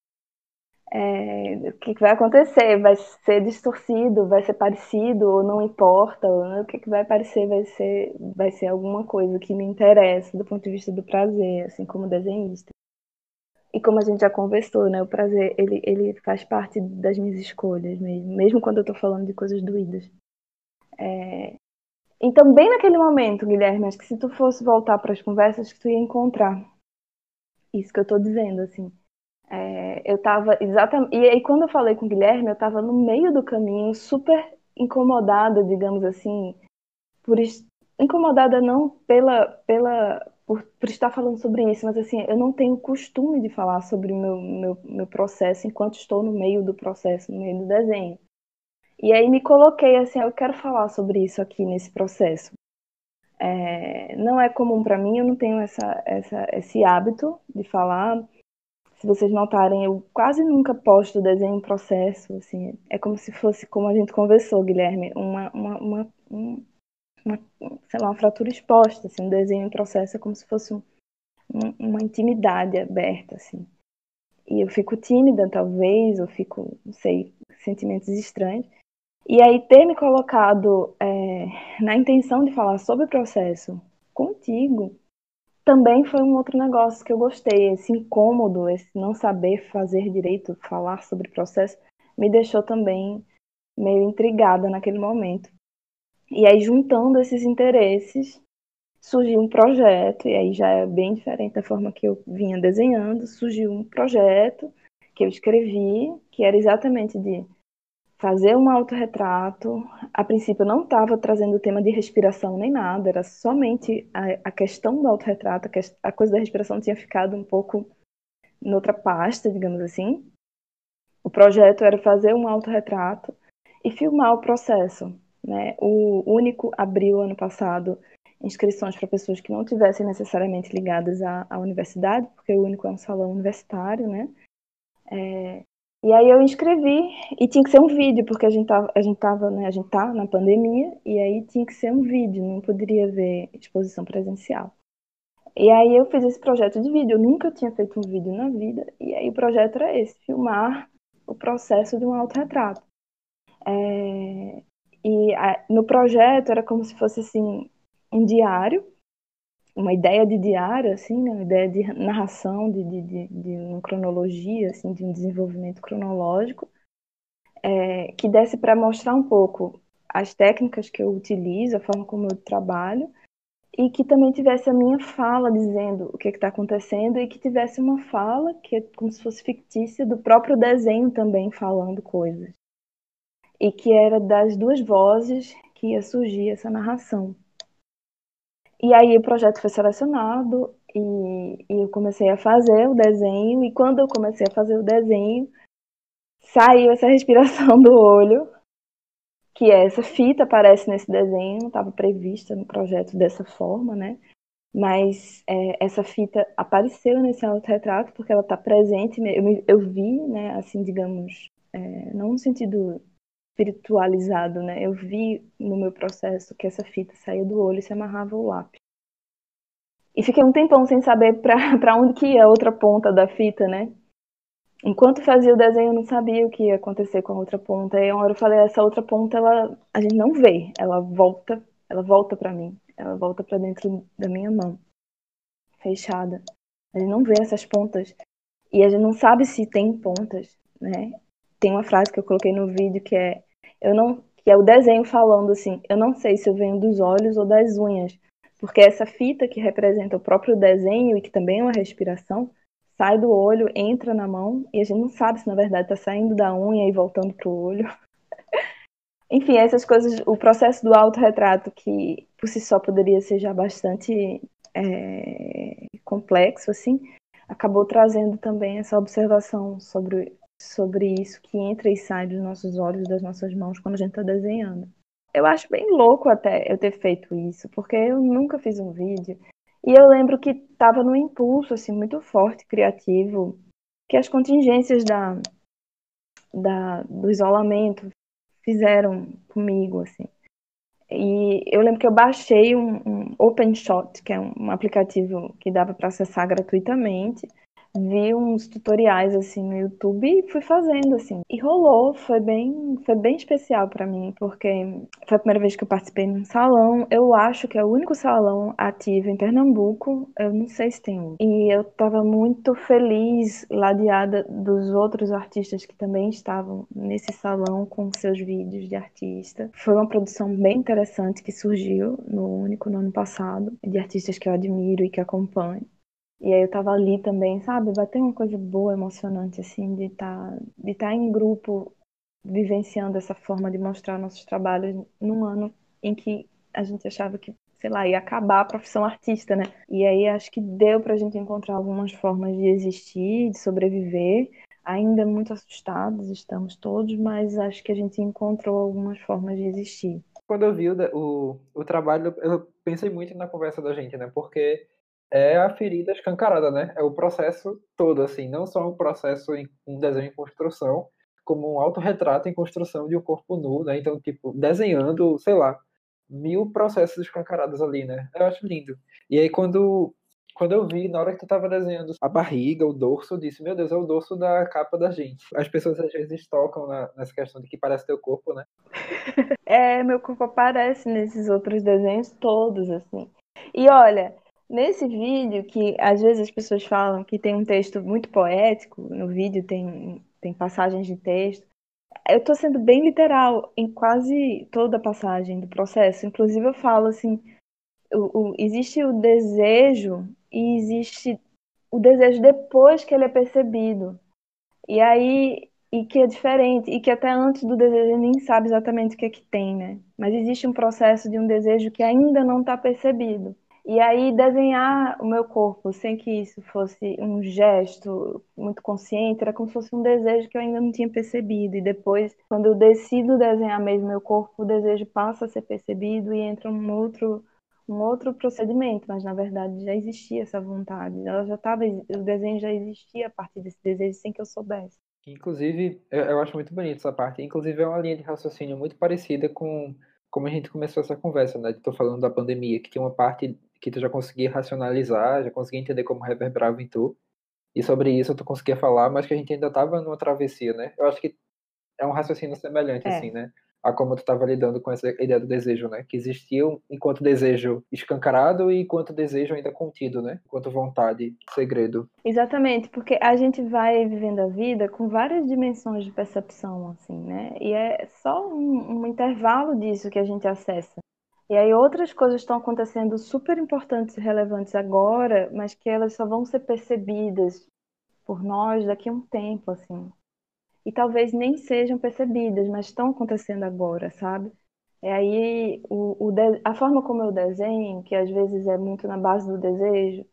É, o que, vai acontecer? Vai ser distorcido? Vai ser parecido? Ou não importa? O que, que vai aparecer vai ser, vai ser alguma coisa que me interessa do ponto de vista do prazer, assim como desenhista. E como a gente já conversou, né, o prazer, ele, ele faz parte das minhas escolhas mesmo, mesmo quando eu tô falando de coisas doídas. É... Então, bem naquele momento, Guilherme, acho que se tu fosse voltar para as conversas, que tu ia encontrar isso que eu tô dizendo, assim. É... eu tava exatamente... E aí, quando eu falei com o Guilherme, eu tava no meio do caminho, super incomodada, digamos assim, por... Incomodada não pela, pela, por, por, estar falando sobre isso, mas assim, eu não tenho costume de falar sobre o meu, meu, meu processo enquanto estou no meio do processo, no meio do desenho. E aí me coloquei assim, eu quero falar sobre isso aqui nesse processo. É, não é comum para mim, eu não tenho essa, essa, esse hábito de falar. Se vocês notarem, eu quase nunca posto desenho em processo, assim, é como se fosse, como a gente conversou, Guilherme, uma, uma, uma um, uma, sei lá, uma fratura exposta, assim, um desenho em processo é como se fosse um, um, uma intimidade aberta, assim. E eu fico tímida, talvez, ou fico, não sei, sentimentos estranhos. E aí ter me colocado é, na intenção de falar sobre o processo contigo também foi um outro negócio que eu gostei. Esse incômodo, esse não saber fazer direito, falar sobre processo, me deixou também meio intrigada naquele momento. E aí, juntando esses interesses, surgiu um projeto, e aí já é bem diferente da forma que eu vinha desenhando. Surgiu um projeto que eu escrevi, que era exatamente de fazer um autorretrato. A princípio, eu não estava trazendo o tema de respiração nem nada, era somente a, a questão do autorretrato, a, a coisa da respiração tinha ficado um pouco noutra pasta, digamos assim. O projeto era fazer um autorretrato e filmar o processo. Né? O único abriu ano passado inscrições para pessoas que não tivessem necessariamente ligadas à, à, universidade, porque o único é um salão universitário, né? É, e aí eu inscrevi e tinha que ser um vídeo, porque a gente tava, a gente tava, né, a gente tá na pandemia, e aí tinha que ser um vídeo, não poderia ver exposição presencial. E aí eu fiz esse projeto de vídeo, eu nunca tinha feito um vídeo na vida, e aí o projeto era esse, filmar o processo de um autorretrato. É, e a, no projeto era como se fosse assim um diário, uma ideia de diário, assim, né? uma ideia de narração, de, de, de, de uma cronologia, assim, de um desenvolvimento cronológico, é, que desse para mostrar um pouco as técnicas que eu utilizo, a forma como eu trabalho, e que também tivesse a minha fala dizendo o que está acontecendo e que tivesse uma fala que é como se fosse fictícia do próprio desenho também falando coisas e que era das duas vozes que ia surgir essa narração. E aí o projeto foi selecionado e, e, eu comecei a fazer o desenho, e quando eu comecei a fazer o desenho, saiu essa respiração do olho, que é essa fita aparece nesse desenho, não estava prevista no projeto dessa forma, né? Mas é, essa fita apareceu nesse autorretrato porque ela está presente, eu, eu vi, né, assim, digamos, é, não no sentido espiritualizado, né? Eu vi no meu processo que essa fita saía do olho e se amarrava ao lápis. E fiquei um tempão sem saber para onde que ia a outra ponta da fita, né? Enquanto fazia o desenho, eu não sabia o que ia acontecer com a outra ponta. E uma hora eu falei, essa outra ponta, ela, a gente não vê, ela volta, ela volta para mim, ela volta para dentro da minha mão. fechada. A gente não vê essas pontas. E a gente não sabe se tem pontas, né? Tem uma frase que eu coloquei no vídeo que é eu não que é o desenho falando assim, eu não sei se eu venho dos olhos ou das unhas, porque essa fita que representa o próprio desenho e que também é uma respiração, sai do olho, entra na mão e a gente não sabe se na verdade está saindo da unha e voltando para o olho. Enfim, essas coisas, o processo do autorretrato, que por si só poderia ser já bastante é, complexo, assim, acabou trazendo também essa observação sobre, sobre isso que entra e sai dos nossos olhos, das nossas mãos quando a gente está desenhando. Eu acho bem louco até eu ter feito isso, porque eu nunca fiz um vídeo. E eu lembro que estava no impulso assim muito forte, criativo, que as contingências da, da, do isolamento fizeram comigo, assim. E eu lembro que eu baixei um, um OpenShot, que é um, um aplicativo que dava para acessar gratuitamente vi uns tutoriais assim no YouTube e fui fazendo assim. E rolou, foi bem, foi bem especial para mim, porque foi a primeira vez que eu participei num salão. Eu acho que é o único salão ativo em Pernambuco. Eu não sei se tem um. E eu tava muito feliz, ladeada dos outros artistas que também estavam nesse salão com seus vídeos de artista. Foi uma produção bem interessante que surgiu no único no ano passado, de artistas que eu admiro e que acompanho. E aí eu tava ali também, sabe? Bateu uma coisa boa, emocionante, assim, de tá, de tá em grupo, vivenciando essa forma de mostrar nossos trabalhos num ano em que a gente achava que, sei lá, ia acabar a profissão artista, né? E aí acho que deu pra gente encontrar algumas formas de existir, de sobreviver. Ainda muito assustados estamos todos, mas acho que a gente encontrou algumas formas de existir. Quando eu vi o, o, o trabalho, eu pensei muito na conversa da gente, né? Porque é a ferida escancarada, né? É o processo todo, assim, não só um processo em um desenho em construção, como um autorretrato em construção de um corpo nu, né? Então, tipo, desenhando, sei lá, mil processos escancarados ali, né? Eu acho lindo. E aí, quando, quando eu vi, na hora que tu tava desenhando a barriga, o dorso, eu disse, meu Deus, é o dorso da capa da gente. As pessoas às vezes tocam na, nessa questão de que parece teu corpo, né? É, meu corpo aparece nesses outros desenhos todos, assim. E olha, Nesse vídeo, que às vezes as pessoas falam que tem um texto muito poético, no vídeo tem, tem passagens de texto, eu estou sendo bem literal em quase toda a passagem do processo. Inclusive, eu falo assim: o, o, existe o desejo e existe o desejo depois que ele é percebido. E aí, e que é diferente, e que até antes do desejo nem sabe exatamente o que é que tem, né? Mas existe um processo de um desejo que ainda não está percebido. E aí desenhar o meu corpo sem que isso fosse um gesto muito consciente, era como se fosse um desejo que eu ainda não tinha percebido. E depois, quando eu decido desenhar mesmo meu corpo, o desejo passa a ser percebido e entra um outro um outro procedimento, mas na verdade já existia essa vontade. Ela já estava, o desenho já existia a partir desse desejo sem que eu soubesse. Inclusive, eu acho muito bonito essa parte. Inclusive é uma linha de raciocínio muito parecida com como a gente começou essa conversa, né? Estou falando da pandemia, que tem uma parte que tu já conseguia racionalizar, já conseguia entender como reverberava em tu. E sobre isso tu conseguia falar, mas que a gente ainda estava numa travessia, né? Eu acho que é um raciocínio semelhante, é. assim, né? A como tu estava lidando com essa ideia do desejo, né? Que existia enquanto desejo escancarado e enquanto desejo ainda contido, né? Enquanto vontade, segredo. Exatamente, porque a gente vai vivendo a vida com várias dimensões de percepção, assim, né? E é só um, um intervalo disso que a gente acessa. E aí outras coisas estão acontecendo super importantes e relevantes agora, mas que elas só vão ser percebidas por nós daqui a um tempo, assim. E talvez nem sejam percebidas, mas estão acontecendo agora, sabe? E aí o, o de... a forma como eu desenho, que às vezes é muito na base do desejo,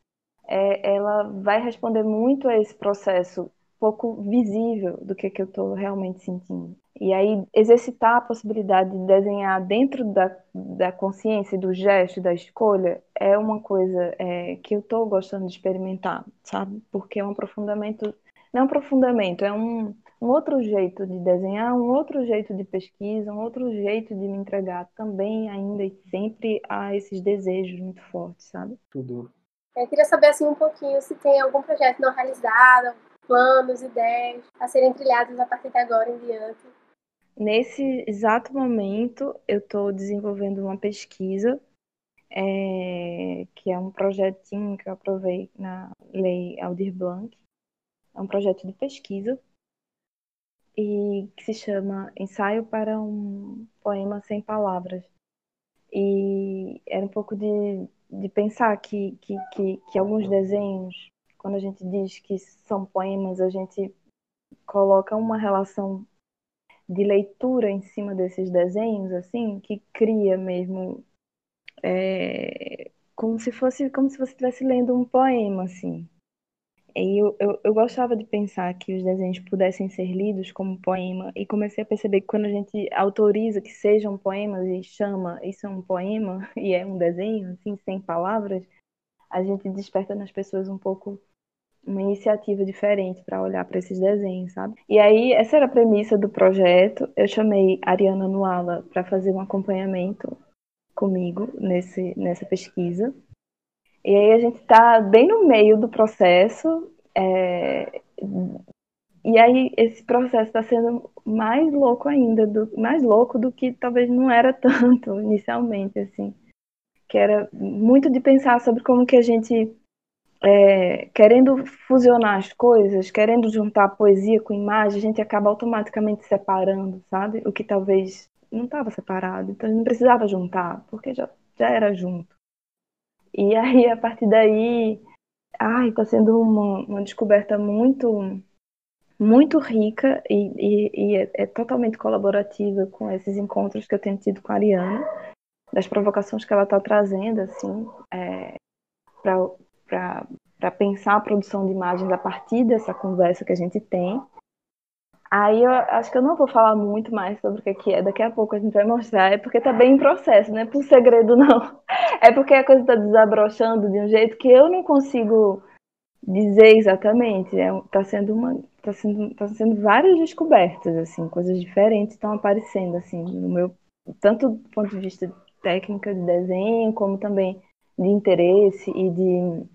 é, ela vai responder muito a esse processo pouco visível do que, que eu estou realmente sentindo. E aí, exercitar a possibilidade de desenhar dentro da, da consciência, do gesto, da escolha, é uma coisa é, que eu estou gostando de experimentar, sabe? Porque é um aprofundamento, não é um aprofundamento, é um, um outro jeito de desenhar, um outro jeito de pesquisa, um outro jeito de me entregar também, ainda e sempre a esses desejos muito fortes, sabe? Tudo. Eu queria saber assim um pouquinho se tem algum projeto não realizado, planos, ideias a serem trilhados a partir de agora em diante Nesse exato momento, eu estou desenvolvendo uma pesquisa é, que é um projetinho que eu aprovei na Lei Aldir Blanc. É um projeto de pesquisa e que se chama Ensaio para um Poema Sem Palavras. E era um pouco de, de pensar que, que, que, que alguns desenhos, quando a gente diz que são poemas, a gente coloca uma relação de leitura em cima desses desenhos, assim, que cria mesmo é, como se fosse como se você estivesse lendo um poema, assim. E eu, eu, eu, gostava de pensar que os desenhos pudessem ser lidos como poema, e comecei a perceber que quando a gente autoriza que sejam poemas e chama isso é um poema e é um desenho, assim, sem palavras, a gente desperta nas pessoas um pouco uma iniciativa diferente para olhar para esses desenhos, sabe? E aí, essa era a premissa do projeto. Eu chamei a Ariana Nuala para fazer um acompanhamento comigo nesse, nessa pesquisa. E aí a gente está bem no meio do processo. É, e aí esse processo está sendo mais louco ainda, do, mais louco do que talvez não era tanto inicialmente, assim. Que era muito de pensar sobre como que a gente, é, querendo fusionar as coisas, querendo juntar poesia com imagem, a gente acaba automaticamente separando, sabe? O que talvez não estava separado, então não precisava juntar, porque já, já era junto. E aí, a partir daí, ai, está sendo uma, uma descoberta muito muito rica e, e, e é, é, totalmente colaborativa com esses encontros que eu tenho tido com a Ariana, das provocações que ela está trazendo, assim, é, para pensar a produção de imagens a partir dessa conversa que a gente tem. Aí eu acho que eu não vou falar muito mais sobre o que é. Daqui a pouco a gente vai mostrar. É porque tá bem em processo, não é por segredo, não. É porque a coisa tá desabrochando de um jeito que eu não consigo dizer exatamente. É, tá sendo uma. Tá sendo, tá sendo várias descobertas, assim, coisas diferentes estão aparecendo, assim, no meu. Tanto do ponto de vista técnica de desenho, como também de interesse e de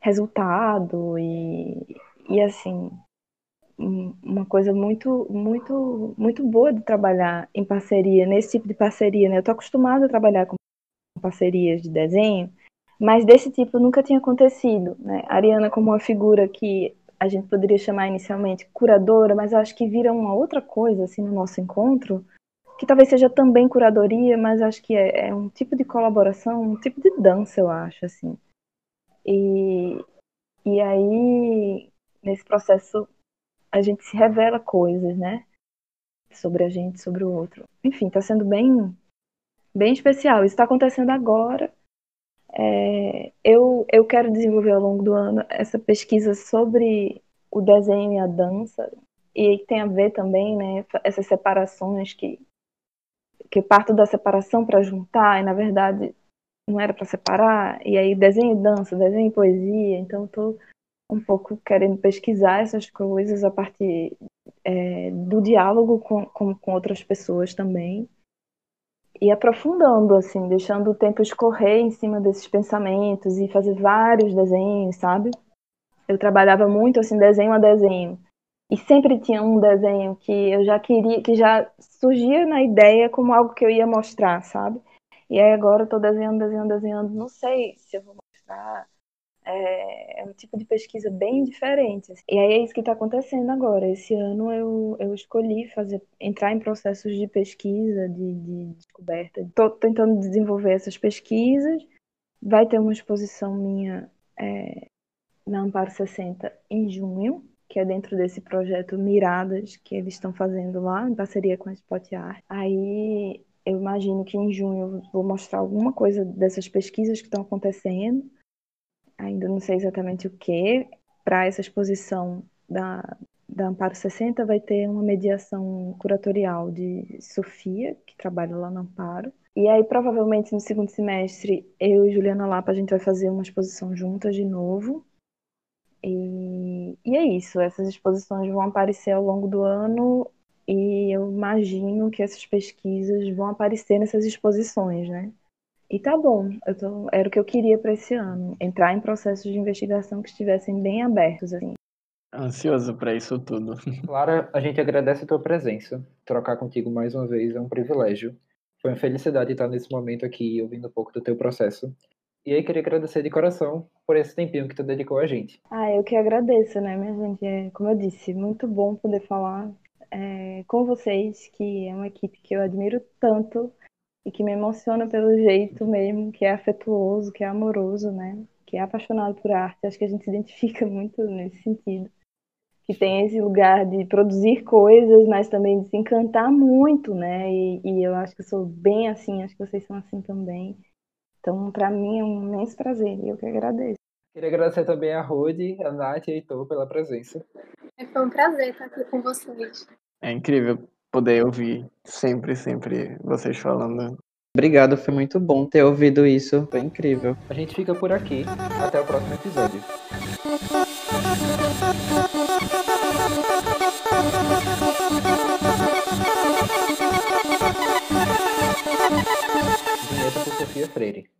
resultado e, e assim uma coisa muito, muito, muito boa de trabalhar em parceria, nesse tipo de parceria, né? Eu tô acostumada a trabalhar com parcerias de desenho, mas desse tipo nunca tinha acontecido, né? A Ariana como uma figura que a gente poderia chamar inicialmente curadora, mas acho que vira uma outra coisa, assim, no nosso encontro, que talvez seja também curadoria, mas acho que é, é um tipo de colaboração, um tipo de dança, eu acho, assim. E, e aí, nesse processo a gente se revela coisas, né? Sobre a gente, sobre o outro. Enfim, está sendo bem, bem especial. Isso está acontecendo agora. É, eu, eu quero desenvolver ao longo do ano essa pesquisa sobre o desenho e a dança, e tem a ver também, né, essas separações que, que parto da separação para juntar, e na verdade não era para separar, e aí desenho dança, desenho poesia, então estou um pouco querendo pesquisar essas coisas a partir é, do diálogo com, com, com, outras pessoas também e aprofundando assim deixando o tempo escorrer em cima desses pensamentos e fazer vários desenhos sabe? Eu trabalhava muito assim desenho a desenho e sempre tinha um desenho que eu já queria que já surgia na ideia como algo que eu ia mostrar sabe e aí agora eu estou desenhando desenhando desenhando não sei se eu vou mostrar é, é, um tipo de pesquisa bem diferente. E aí é isso que está acontecendo agora. Esse ano eu, eu escolhi fazer, entrar em processos de pesquisa, de, de descoberta. Estou tentando desenvolver essas pesquisas. Vai ter uma exposição minha é, na Amparo 60 em junho, que é dentro desse projeto Miradas que eles estão fazendo lá, em parceria com a Spot Art. Aí eu imagino que em junho eu vou mostrar alguma coisa dessas pesquisas que estão acontecendo ainda não sei exatamente o que, para essa exposição da, da Amparo 60 vai ter uma mediação curatorial de Sofia, que trabalha lá no Amparo. E aí, provavelmente, no segundo semestre, eu e Juliana Lapa, a gente vai fazer uma exposição juntas de novo. E, e é isso, essas exposições vão aparecer ao longo do ano e eu imagino que essas pesquisas vão aparecer nessas exposições, né? E tá bom, eu tô, era o que eu queria para esse ano, entrar em processos de investigação que estivessem bem abertos assim. Ansioso para isso tudo. Clara, a gente agradece a tua presença. Trocar contigo mais uma vez é um privilégio. Foi uma felicidade estar nesse momento aqui, ouvindo um pouco do teu processo. E aí queria agradecer de coração por esse tempinho que tu dedicou a gente. Ah, eu que agradeço, né, minha gente? É, como eu disse, muito bom poder falar é, com vocês, que é uma equipe que eu admiro tanto e que me emociona pelo jeito mesmo, que é afetuoso, que é amoroso, né? Que é apaixonado por arte. Acho que a gente se identifica muito nesse sentido. Que tem esse lugar de produzir coisas, mas também de se encantar muito, né? E, e eu acho que eu sou bem assim, acho que vocês são assim também. Então, para mim é um imenso prazer e eu que agradeço. Queria agradecer também a Rodi, a Nath e a Heitor pela presença. Foi um prazer estar aqui com vocês. É incrível poder ouvir sempre, sempre vocês falando. Obrigado, foi muito bom ter ouvido isso. Foi incrível. A gente fica por aqui. Até o próximo episódio. Vinheta por Sofia Freire.